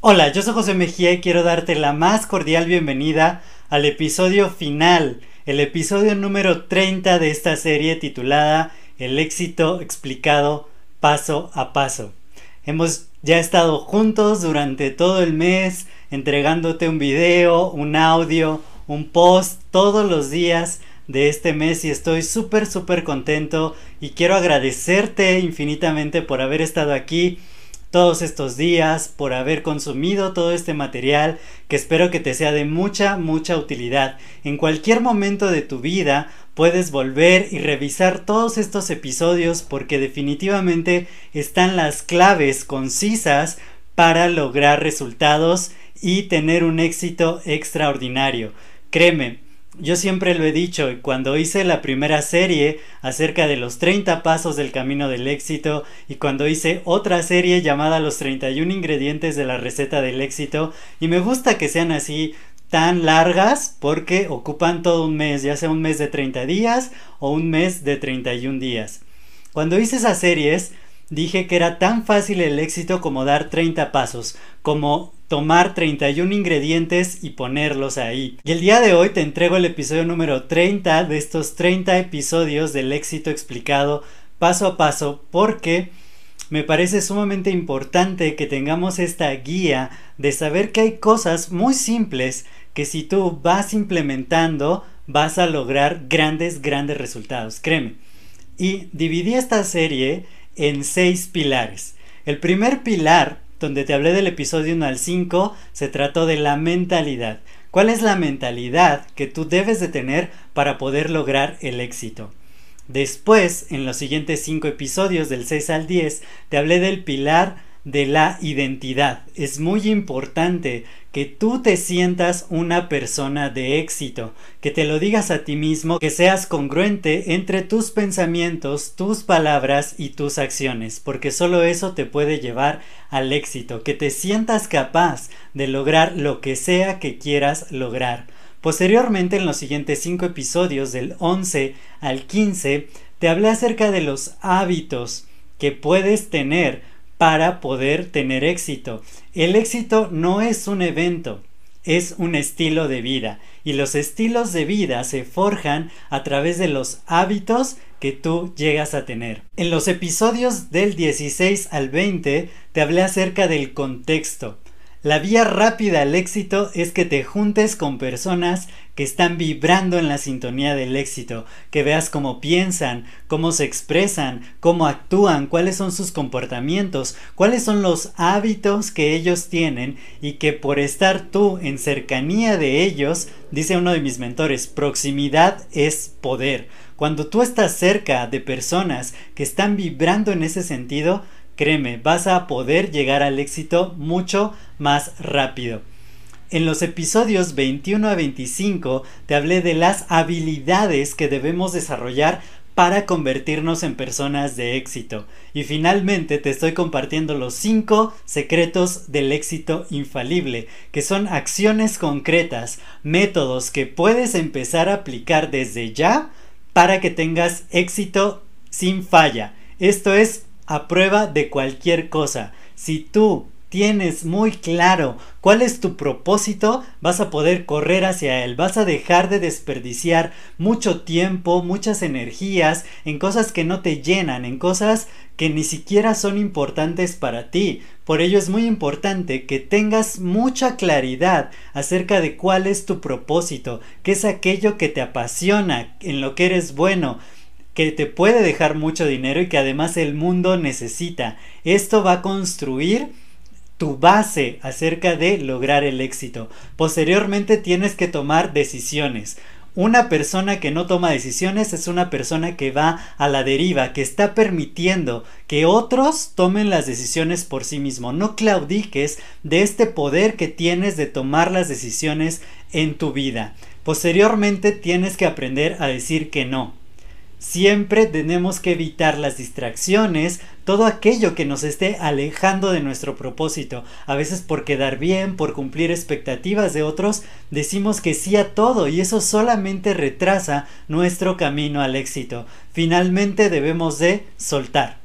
Hola, yo soy José Mejía y quiero darte la más cordial bienvenida al episodio final, el episodio número 30 de esta serie titulada El éxito explicado paso a paso. Hemos ya estado juntos durante todo el mes entregándote un video, un audio, un post todos los días de este mes y estoy súper súper contento y quiero agradecerte infinitamente por haber estado aquí todos estos días, por haber consumido todo este material que espero que te sea de mucha, mucha utilidad. En cualquier momento de tu vida puedes volver y revisar todos estos episodios porque definitivamente están las claves concisas para lograr resultados y tener un éxito extraordinario. Créeme, yo siempre lo he dicho, cuando hice la primera serie acerca de los 30 pasos del camino del éxito y cuando hice otra serie llamada Los 31 ingredientes de la receta del éxito, y me gusta que sean así tan largas porque ocupan todo un mes, ya sea un mes de 30 días o un mes de 31 días. Cuando hice esas series, dije que era tan fácil el éxito como dar 30 pasos, como tomar 31 ingredientes y ponerlos ahí. Y el día de hoy te entrego el episodio número 30 de estos 30 episodios del éxito explicado paso a paso porque me parece sumamente importante que tengamos esta guía de saber que hay cosas muy simples que si tú vas implementando vas a lograr grandes, grandes resultados, créeme. Y dividí esta serie en seis pilares. El primer pilar donde te hablé del episodio 1 al 5, se trató de la mentalidad. ¿Cuál es la mentalidad que tú debes de tener para poder lograr el éxito? Después, en los siguientes 5 episodios del 6 al 10, te hablé del pilar de la identidad. Es muy importante que tú te sientas una persona de éxito, que te lo digas a ti mismo, que seas congruente entre tus pensamientos, tus palabras y tus acciones, porque solo eso te puede llevar al éxito, que te sientas capaz de lograr lo que sea que quieras lograr. Posteriormente, en los siguientes 5 episodios del 11 al 15, te hablé acerca de los hábitos que puedes tener para poder tener éxito. El éxito no es un evento, es un estilo de vida y los estilos de vida se forjan a través de los hábitos que tú llegas a tener. En los episodios del 16 al 20 te hablé acerca del contexto. La vía rápida al éxito es que te juntes con personas que están vibrando en la sintonía del éxito, que veas cómo piensan, cómo se expresan, cómo actúan, cuáles son sus comportamientos, cuáles son los hábitos que ellos tienen y que por estar tú en cercanía de ellos, dice uno de mis mentores, proximidad es poder. Cuando tú estás cerca de personas que están vibrando en ese sentido, créeme, vas a poder llegar al éxito mucho más rápido. En los episodios 21 a 25 te hablé de las habilidades que debemos desarrollar para convertirnos en personas de éxito. Y finalmente te estoy compartiendo los 5 secretos del éxito infalible, que son acciones concretas, métodos que puedes empezar a aplicar desde ya para que tengas éxito sin falla. Esto es a prueba de cualquier cosa. Si tú tienes muy claro cuál es tu propósito, vas a poder correr hacia él, vas a dejar de desperdiciar mucho tiempo, muchas energías en cosas que no te llenan, en cosas que ni siquiera son importantes para ti. Por ello es muy importante que tengas mucha claridad acerca de cuál es tu propósito, qué es aquello que te apasiona, en lo que eres bueno, que te puede dejar mucho dinero y que además el mundo necesita. Esto va a construir tu base acerca de lograr el éxito. Posteriormente tienes que tomar decisiones. Una persona que no toma decisiones es una persona que va a la deriva, que está permitiendo que otros tomen las decisiones por sí mismo. No claudiques de este poder que tienes de tomar las decisiones en tu vida. Posteriormente tienes que aprender a decir que no. Siempre tenemos que evitar las distracciones, todo aquello que nos esté alejando de nuestro propósito. A veces por quedar bien, por cumplir expectativas de otros, decimos que sí a todo y eso solamente retrasa nuestro camino al éxito. Finalmente debemos de soltar.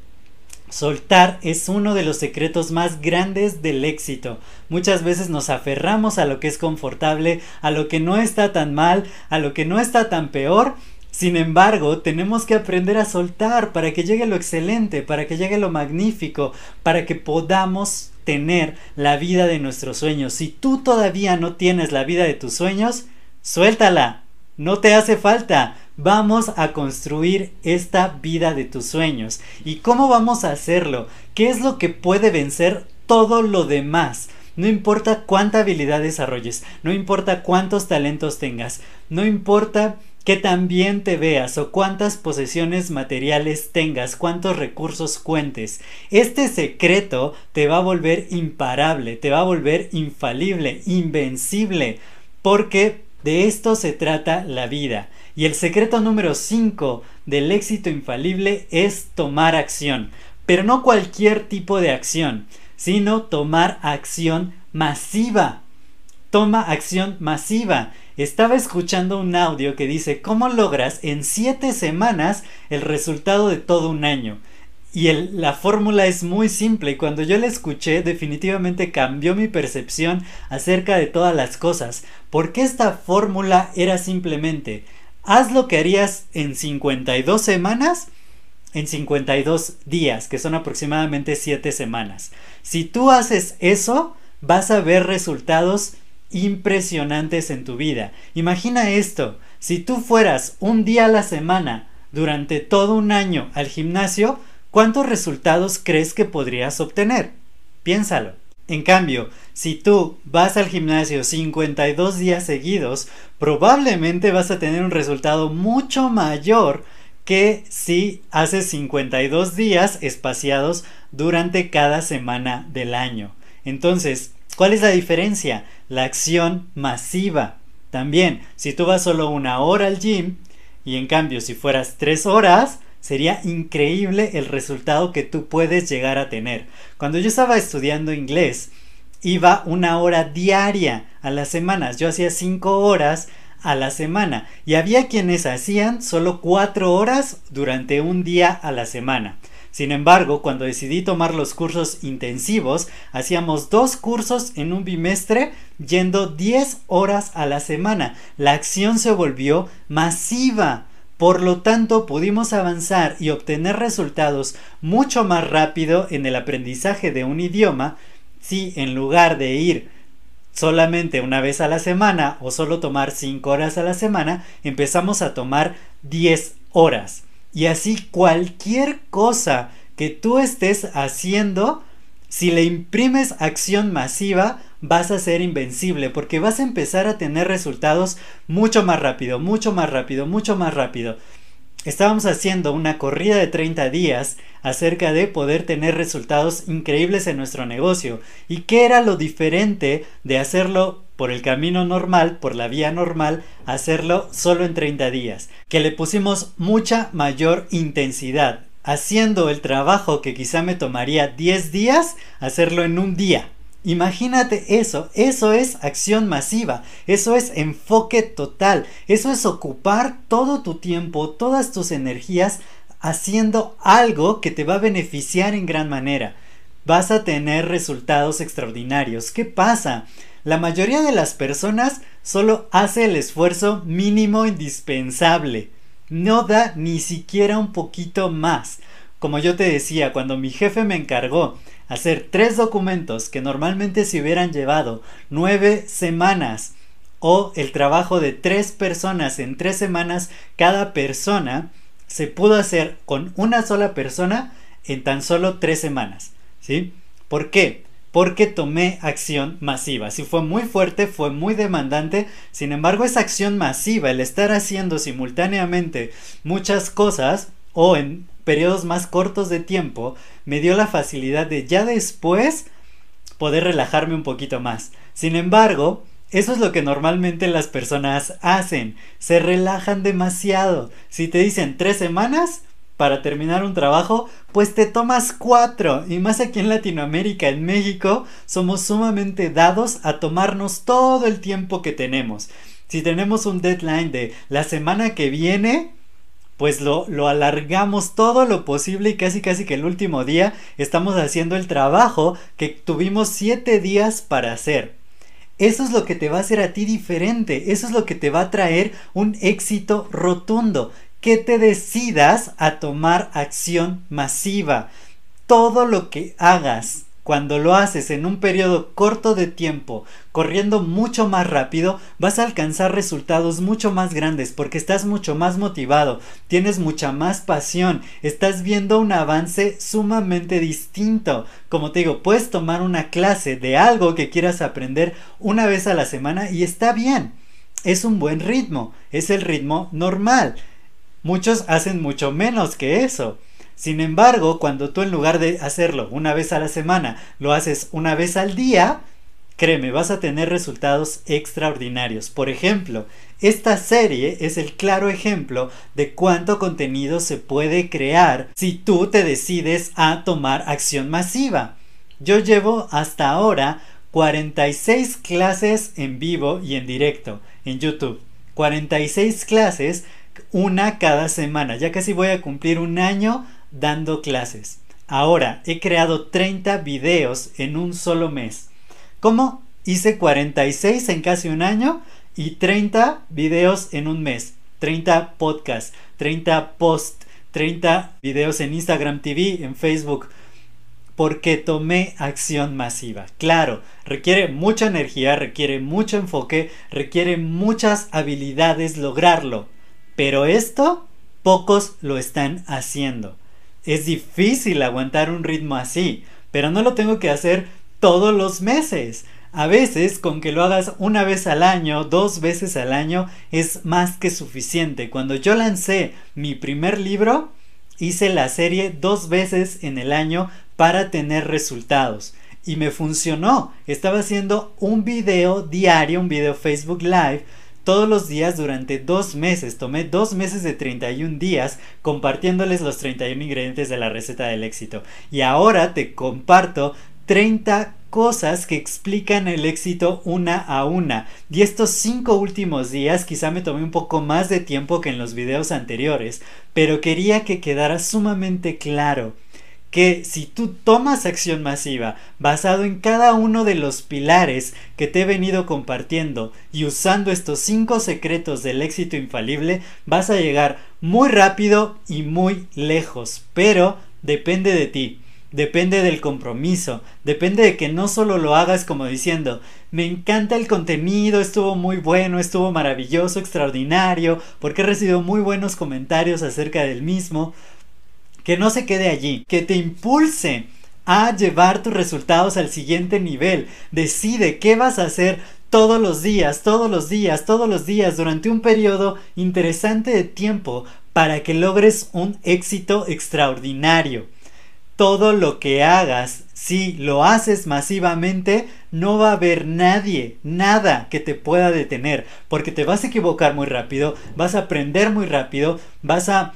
Soltar es uno de los secretos más grandes del éxito. Muchas veces nos aferramos a lo que es confortable, a lo que no está tan mal, a lo que no está tan peor sin embargo, tenemos que aprender a soltar para que llegue lo excelente, para que llegue lo magnífico, para que podamos tener la vida de nuestros sueños. Si tú todavía no tienes la vida de tus sueños, suéltala. No te hace falta. Vamos a construir esta vida de tus sueños. ¿Y cómo vamos a hacerlo? ¿Qué es lo que puede vencer todo lo demás? No importa cuánta habilidad desarrolles, no importa cuántos talentos tengas, no importa que también te veas o cuántas posesiones materiales tengas, cuántos recursos cuentes. Este secreto te va a volver imparable, te va a volver infalible, invencible, porque de esto se trata la vida. Y el secreto número 5 del éxito infalible es tomar acción, pero no cualquier tipo de acción, sino tomar acción masiva. Toma acción masiva. Estaba escuchando un audio que dice cómo logras en 7 semanas el resultado de todo un año. Y la fórmula es muy simple y cuando yo la escuché definitivamente cambió mi percepción acerca de todas las cosas. Porque esta fórmula era simplemente haz lo que harías en 52 semanas en 52 días, que son aproximadamente 7 semanas. Si tú haces eso, vas a ver resultados impresionantes en tu vida. Imagina esto, si tú fueras un día a la semana durante todo un año al gimnasio, ¿cuántos resultados crees que podrías obtener? Piénsalo. En cambio, si tú vas al gimnasio 52 días seguidos, probablemente vas a tener un resultado mucho mayor que si haces 52 días espaciados durante cada semana del año. Entonces, ¿Cuál es la diferencia? La acción masiva. También, si tú vas solo una hora al gym y en cambio si fueras tres horas, sería increíble el resultado que tú puedes llegar a tener. Cuando yo estaba estudiando inglés, iba una hora diaria a las semanas. Yo hacía cinco horas a la semana y había quienes hacían solo cuatro horas durante un día a la semana. Sin embargo, cuando decidí tomar los cursos intensivos, hacíamos dos cursos en un bimestre yendo 10 horas a la semana. La acción se volvió masiva. Por lo tanto, pudimos avanzar y obtener resultados mucho más rápido en el aprendizaje de un idioma si en lugar de ir solamente una vez a la semana o solo tomar 5 horas a la semana, empezamos a tomar 10 horas. Y así cualquier cosa que tú estés haciendo, si le imprimes acción masiva, vas a ser invencible porque vas a empezar a tener resultados mucho más rápido, mucho más rápido, mucho más rápido. Estábamos haciendo una corrida de 30 días acerca de poder tener resultados increíbles en nuestro negocio. ¿Y qué era lo diferente de hacerlo por el camino normal, por la vía normal, hacerlo solo en 30 días? Que le pusimos mucha mayor intensidad, haciendo el trabajo que quizá me tomaría 10 días, hacerlo en un día. Imagínate eso, eso es acción masiva, eso es enfoque total, eso es ocupar todo tu tiempo, todas tus energías haciendo algo que te va a beneficiar en gran manera. Vas a tener resultados extraordinarios. ¿Qué pasa? La mayoría de las personas solo hace el esfuerzo mínimo indispensable. No da ni siquiera un poquito más. Como yo te decía, cuando mi jefe me encargó hacer tres documentos que normalmente se hubieran llevado nueve semanas o el trabajo de tres personas en tres semanas cada persona se pudo hacer con una sola persona en tan solo tres semanas. ¿Sí? ¿Por qué? Porque tomé acción masiva. Si fue muy fuerte, fue muy demandante, sin embargo esa acción masiva, el estar haciendo simultáneamente muchas cosas o en periodos más cortos de tiempo, me dio la facilidad de ya después poder relajarme un poquito más. Sin embargo, eso es lo que normalmente las personas hacen, se relajan demasiado. Si te dicen tres semanas, para terminar un trabajo, pues te tomas cuatro. Y más aquí en Latinoamérica, en México, somos sumamente dados a tomarnos todo el tiempo que tenemos. Si tenemos un deadline de la semana que viene, pues lo, lo, alargamos todo lo posible y casi casi que el último día estamos haciendo el trabajo que tuvimos siete días para hacer. Eso es lo que te va a hacer a ti diferente, eso es lo que te va a traer un éxito rotundo que te decidas a tomar acción masiva. Todo lo que hagas cuando lo haces en un periodo corto de tiempo, corriendo mucho más rápido, vas a alcanzar resultados mucho más grandes porque estás mucho más motivado, tienes mucha más pasión, estás viendo un avance sumamente distinto. Como te digo, puedes tomar una clase de algo que quieras aprender una vez a la semana y está bien. Es un buen ritmo, es el ritmo normal. Muchos hacen mucho menos que eso. Sin embargo, cuando tú en lugar de hacerlo una vez a la semana, lo haces una vez al día, créeme, vas a tener resultados extraordinarios. Por ejemplo, esta serie es el claro ejemplo de cuánto contenido se puede crear si tú te decides a tomar acción masiva. Yo llevo hasta ahora 46 clases en vivo y en directo en YouTube. 46 clases una cada semana. Ya casi voy a cumplir un año dando clases. Ahora he creado 30 videos en un solo mes. ¿Cómo? Hice 46 en casi un año y 30 videos en un mes. 30 podcasts, 30 posts, 30 videos en Instagram TV, en Facebook. Porque tomé acción masiva. Claro, requiere mucha energía, requiere mucho enfoque, requiere muchas habilidades lograrlo. Pero esto pocos lo están haciendo. Es difícil aguantar un ritmo así, pero no lo tengo que hacer todos los meses. A veces, con que lo hagas una vez al año, dos veces al año, es más que suficiente. Cuando yo lancé mi primer libro, hice la serie dos veces en el año para tener resultados. Y me funcionó. Estaba haciendo un video diario, un video Facebook Live, todos los días durante dos meses. Tomé dos meses de 31 días compartiéndoles los 31 ingredientes de la receta del éxito. Y ahora te comparto 30 cosas que explican el éxito una a una. Y estos cinco últimos días quizá me tomé un poco más de tiempo que en los videos anteriores, pero quería que quedara sumamente claro que si tú tomas acción masiva basado en cada uno de los pilares que te he venido compartiendo y usando estos cinco secretos del éxito infalible, vas a llegar muy rápido y muy lejos, pero depende de ti. Depende del compromiso, depende de que no solo lo hagas como diciendo, me encanta el contenido, estuvo muy bueno, estuvo maravilloso, extraordinario, porque he recibido muy buenos comentarios acerca del mismo, que no se quede allí, que te impulse a llevar tus resultados al siguiente nivel. Decide qué vas a hacer todos los días, todos los días, todos los días durante un periodo interesante de tiempo para que logres un éxito extraordinario. Todo lo que hagas, si lo haces masivamente, no va a haber nadie, nada que te pueda detener, porque te vas a equivocar muy rápido, vas a aprender muy rápido, vas a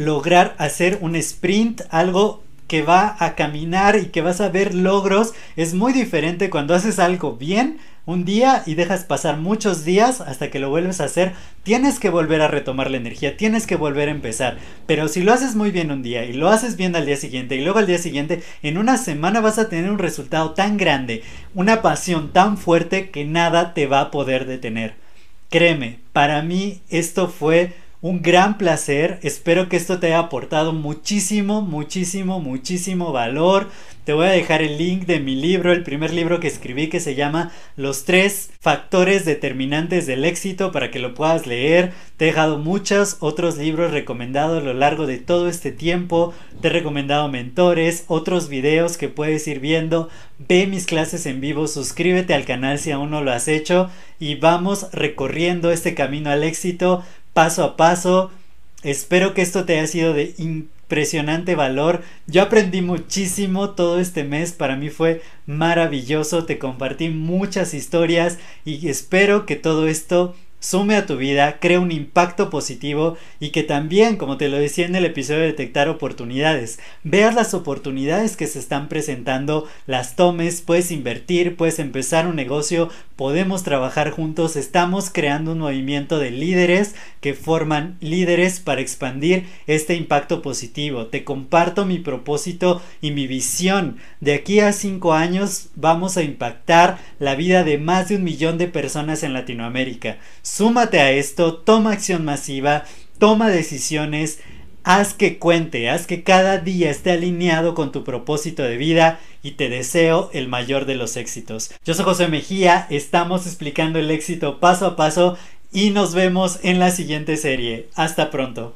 lograr hacer un sprint, algo que va a caminar y que vas a ver logros, es muy diferente cuando haces algo bien un día y dejas pasar muchos días hasta que lo vuelves a hacer, tienes que volver a retomar la energía, tienes que volver a empezar. Pero si lo haces muy bien un día y lo haces bien al día siguiente y luego al día siguiente, en una semana vas a tener un resultado tan grande, una pasión tan fuerte que nada te va a poder detener. Créeme, para mí esto fue un gran placer. Espero que esto te haya aportado muchísimo, muchísimo, muchísimo valor. Te voy a dejar el link de mi libro, el primer libro que escribí que se llama Los tres factores determinantes del éxito para que lo puedas leer. Te he dejado muchos otros libros recomendados a lo largo de todo este tiempo. Te he recomendado mentores, otros videos que puedes ir viendo. Ve mis clases en vivo, suscríbete al canal si aún no lo has hecho y vamos recorriendo este camino al éxito paso a paso. Espero que esto te haya sido de impresionante valor. Yo aprendí muchísimo todo este mes, para mí fue maravilloso, te compartí muchas historias y espero que todo esto sume a tu vida, crea un impacto positivo y que también, como te lo decía en el episodio de detectar oportunidades, veas las oportunidades que se están presentando, las tomes, puedes invertir, puedes empezar un negocio, podemos trabajar juntos, estamos creando un movimiento de líderes que forman líderes para expandir este impacto positivo. Te comparto mi propósito y mi visión. De aquí a cinco años vamos a impactar la vida de más de un millón de personas en Latinoamérica. Súmate a esto, toma acción masiva, toma decisiones, haz que cuente, haz que cada día esté alineado con tu propósito de vida y te deseo el mayor de los éxitos. Yo soy José Mejía, estamos explicando el éxito paso a paso y nos vemos en la siguiente serie. Hasta pronto.